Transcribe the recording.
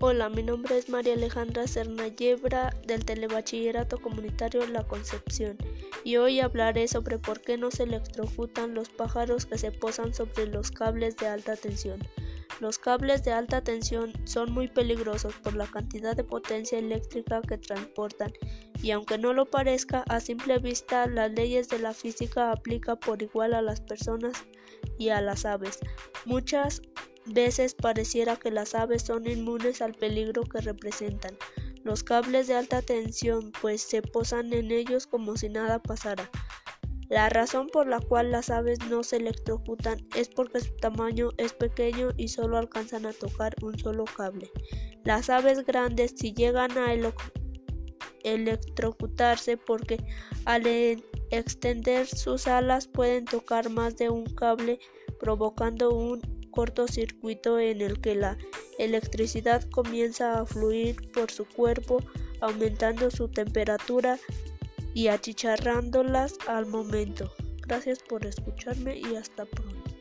Hola, mi nombre es María Alejandra Cernayebra del Telebachillerato Comunitario La Concepción y hoy hablaré sobre por qué no se electrocutan los pájaros que se posan sobre los cables de alta tensión. Los cables de alta tensión son muy peligrosos por la cantidad de potencia eléctrica que transportan y aunque no lo parezca, a simple vista las leyes de la física aplican por igual a las personas y a las aves. Muchas veces pareciera que las aves son inmunes al peligro que representan los cables de alta tensión, pues se posan en ellos como si nada pasara. La razón por la cual las aves no se electrocutan es porque su tamaño es pequeño y solo alcanzan a tocar un solo cable. Las aves grandes si llegan a electrocutarse porque al extender sus alas pueden tocar más de un cable provocando un cortocircuito en el que la electricidad comienza a fluir por su cuerpo, aumentando su temperatura y achicharrándolas al momento. Gracias por escucharme y hasta pronto.